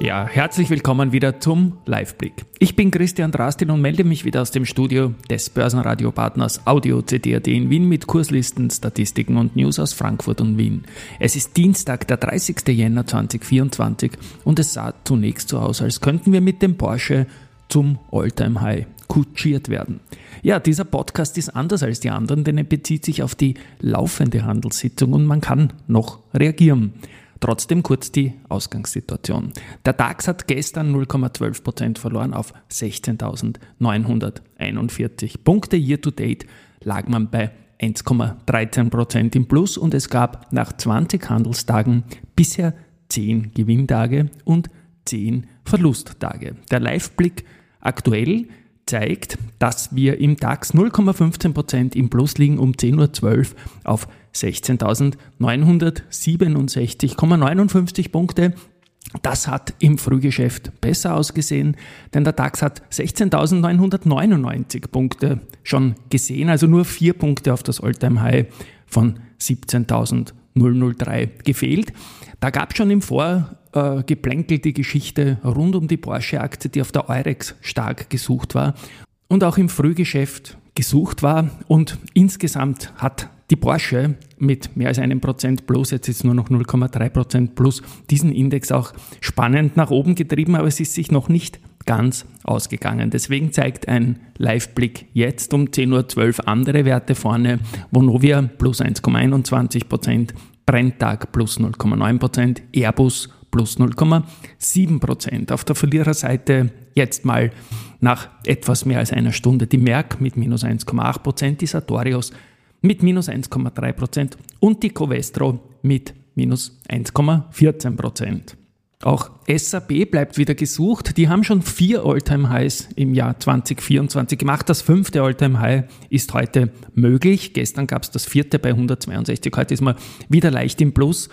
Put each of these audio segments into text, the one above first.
ja, herzlich willkommen wieder zum Live-Blick. Ich bin Christian Drastin und melde mich wieder aus dem Studio des Börsenradiopartners Audio CD.at in Wien mit Kurslisten, Statistiken und News aus Frankfurt und Wien. Es ist Dienstag, der 30. Jänner 2024 und es sah zunächst so aus, als könnten wir mit dem Porsche zum Alltime High kutschiert werden. Ja, dieser Podcast ist anders als die anderen, denn er bezieht sich auf die laufende Handelssitzung und man kann noch reagieren. Trotzdem kurz die Ausgangssituation. Der DAX hat gestern 0,12% verloren auf 16.941 Punkte. Year to date lag man bei 1,13% im Plus und es gab nach 20 Handelstagen bisher 10 Gewinntage und 10 Verlusttage. Der Live-Blick aktuell zeigt, dass wir im DAX 0,15% im Plus liegen um 10.12 Uhr auf 16.967,59 Punkte. Das hat im Frühgeschäft besser ausgesehen, denn der DAX hat 16.999 Punkte schon gesehen, also nur vier Punkte auf das Alltime High von 17.003 gefehlt. Da gab es schon im Vorgeplänkel die Geschichte rund um die Porsche-Aktie, die auf der Eurex stark gesucht war und auch im Frühgeschäft gesucht war. Und insgesamt hat die Porsche mit mehr als einem Prozent plus, jetzt ist nur noch 0,3 Prozent plus, diesen Index auch spannend nach oben getrieben, aber es ist sich noch nicht ganz ausgegangen. Deswegen zeigt ein Live-Blick jetzt um 10.12 Uhr andere Werte vorne. Vonovia plus 1,21 Prozent, Brenntag plus 0,9 Prozent, Airbus plus 0,7 Prozent. Auf der Verliererseite jetzt mal nach etwas mehr als einer Stunde die Merck mit minus 1,8 Prozent, die Sartorius mit minus 1,3 Prozent und die Covestro mit minus 1,14 Prozent. Auch SAP bleibt wieder gesucht. Die haben schon vier Alltime-Highs im Jahr 2024 gemacht. Das fünfte Alltime-High ist heute möglich. Gestern gab es das vierte bei 162. Heute ist man wieder leicht im Plus.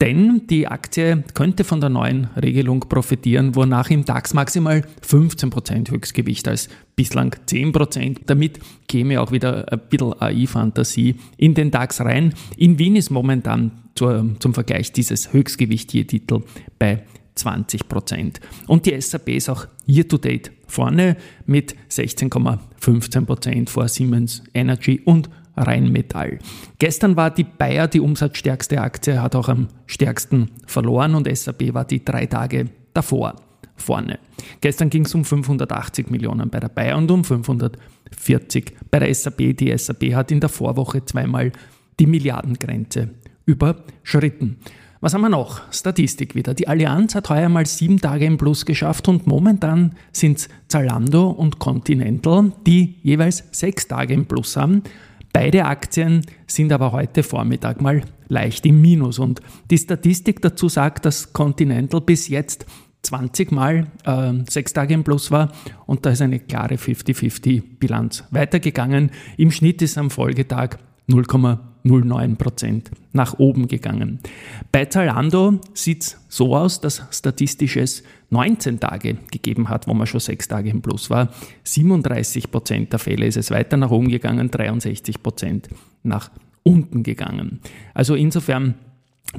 Denn die Aktie könnte von der neuen Regelung profitieren, wonach im DAX maximal 15% Höchstgewicht als bislang 10%. Damit käme auch wieder ein bisschen AI-Fantasie in den DAX rein. In Wien ist momentan zur, zum Vergleich dieses Höchstgewicht je Titel bei 20% Und die SAP ist auch year to date vorne mit 16,15% vor Siemens Energy und Rheinmetall. Gestern war die Bayer die umsatzstärkste Aktie, hat auch am stärksten verloren und SAP war die drei Tage davor vorne. Gestern ging es um 580 Millionen bei der Bayer und um 540 bei der SAP. Die SAP hat in der Vorwoche zweimal die Milliardengrenze überschritten. Was haben wir noch? Statistik wieder. Die Allianz hat heuer mal sieben Tage im Plus geschafft und momentan sind Zalando und Continental, die jeweils sechs Tage im Plus haben. Beide Aktien sind aber heute Vormittag mal leicht im Minus und die Statistik dazu sagt, dass Continental bis jetzt 20 Mal äh, sechs Tage im Plus war und da ist eine klare 50-50-Bilanz weitergegangen. Im Schnitt ist am Folgetag 0,09 Prozent nach oben gegangen. Bei Zalando sieht es so aus, dass statistisches 19 Tage gegeben hat, wo man schon sechs Tage im Plus war. 37 Prozent der Fälle ist es weiter nach oben gegangen, 63 Prozent nach unten gegangen. Also insofern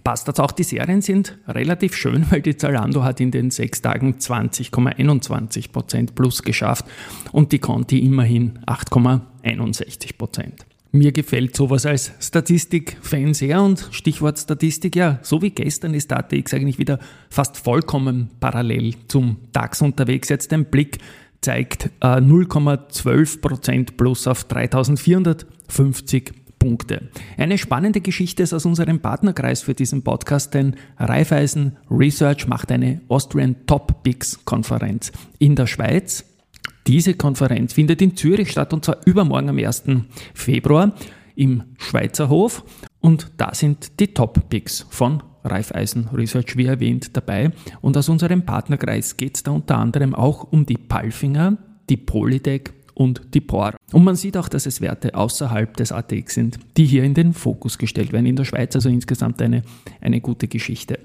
passt das auch. Die Serien sind relativ schön, weil die Zalando hat in den sechs Tagen 20,21 Prozent plus geschafft und die Conti immerhin 8,61 Prozent. Mir gefällt sowas als Statistik-Fan sehr und Stichwort Statistik, ja, so wie gestern ist ATX eigentlich wieder fast vollkommen parallel zum DAX unterwegs. Jetzt ein Blick zeigt äh, 0,12% plus auf 3450 Punkte. Eine spannende Geschichte ist aus unserem Partnerkreis für diesen Podcast, denn Raiffeisen Research macht eine Austrian Top Picks Konferenz in der Schweiz diese Konferenz findet in Zürich statt und zwar übermorgen am 1. Februar im Schweizer Hof. Und da sind die Top-Picks von Raiffeisen Research, wie erwähnt, dabei. Und aus unserem Partnerkreis geht es da unter anderem auch um die Palfinger, die Polytech und die POR. Und man sieht auch, dass es Werte außerhalb des ATX sind, die hier in den Fokus gestellt werden. In der Schweiz also insgesamt eine, eine gute Geschichte.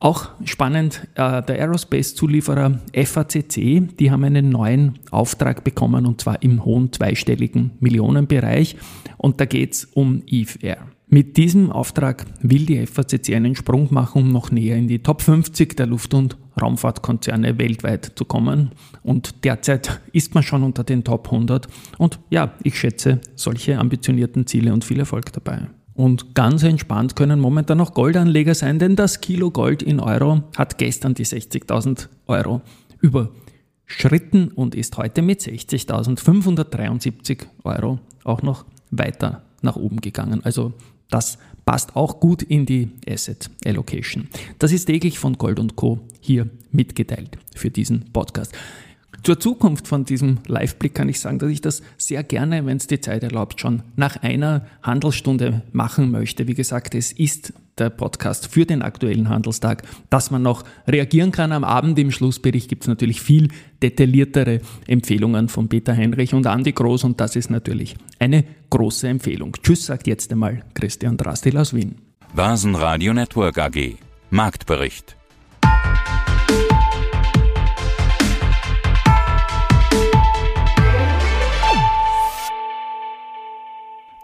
Auch spannend, äh, der Aerospace-Zulieferer FACC, die haben einen neuen Auftrag bekommen und zwar im hohen zweistelligen Millionenbereich und da geht es um Eve Air. Mit diesem Auftrag will die FACC einen Sprung machen, um noch näher in die Top 50 der Luft- und Raumfahrtkonzerne weltweit zu kommen. Und derzeit ist man schon unter den Top 100. Und ja, ich schätze solche ambitionierten Ziele und viel Erfolg dabei. Und ganz entspannt können momentan noch Goldanleger sein, denn das Kilo Gold in Euro hat gestern die 60.000 Euro überschritten und ist heute mit 60.573 Euro auch noch weiter nach oben gegangen. Also das passt auch gut in die Asset Allocation. Das ist täglich von Gold Co. hier mitgeteilt für diesen Podcast. Zur Zukunft von diesem Live-Blick kann ich sagen, dass ich das sehr gerne, wenn es die Zeit erlaubt, schon nach einer Handelsstunde machen möchte. Wie gesagt, es ist der Podcast für den aktuellen Handelstag, dass man noch reagieren kann am Abend. Im Schlussbericht gibt es natürlich viel detailliertere Empfehlungen von Peter Heinrich und Andi Groß und das ist natürlich eine große Empfehlung. Tschüss, sagt jetzt einmal Christian Drastil aus Wien. Börsenradio Network AG. Marktbericht.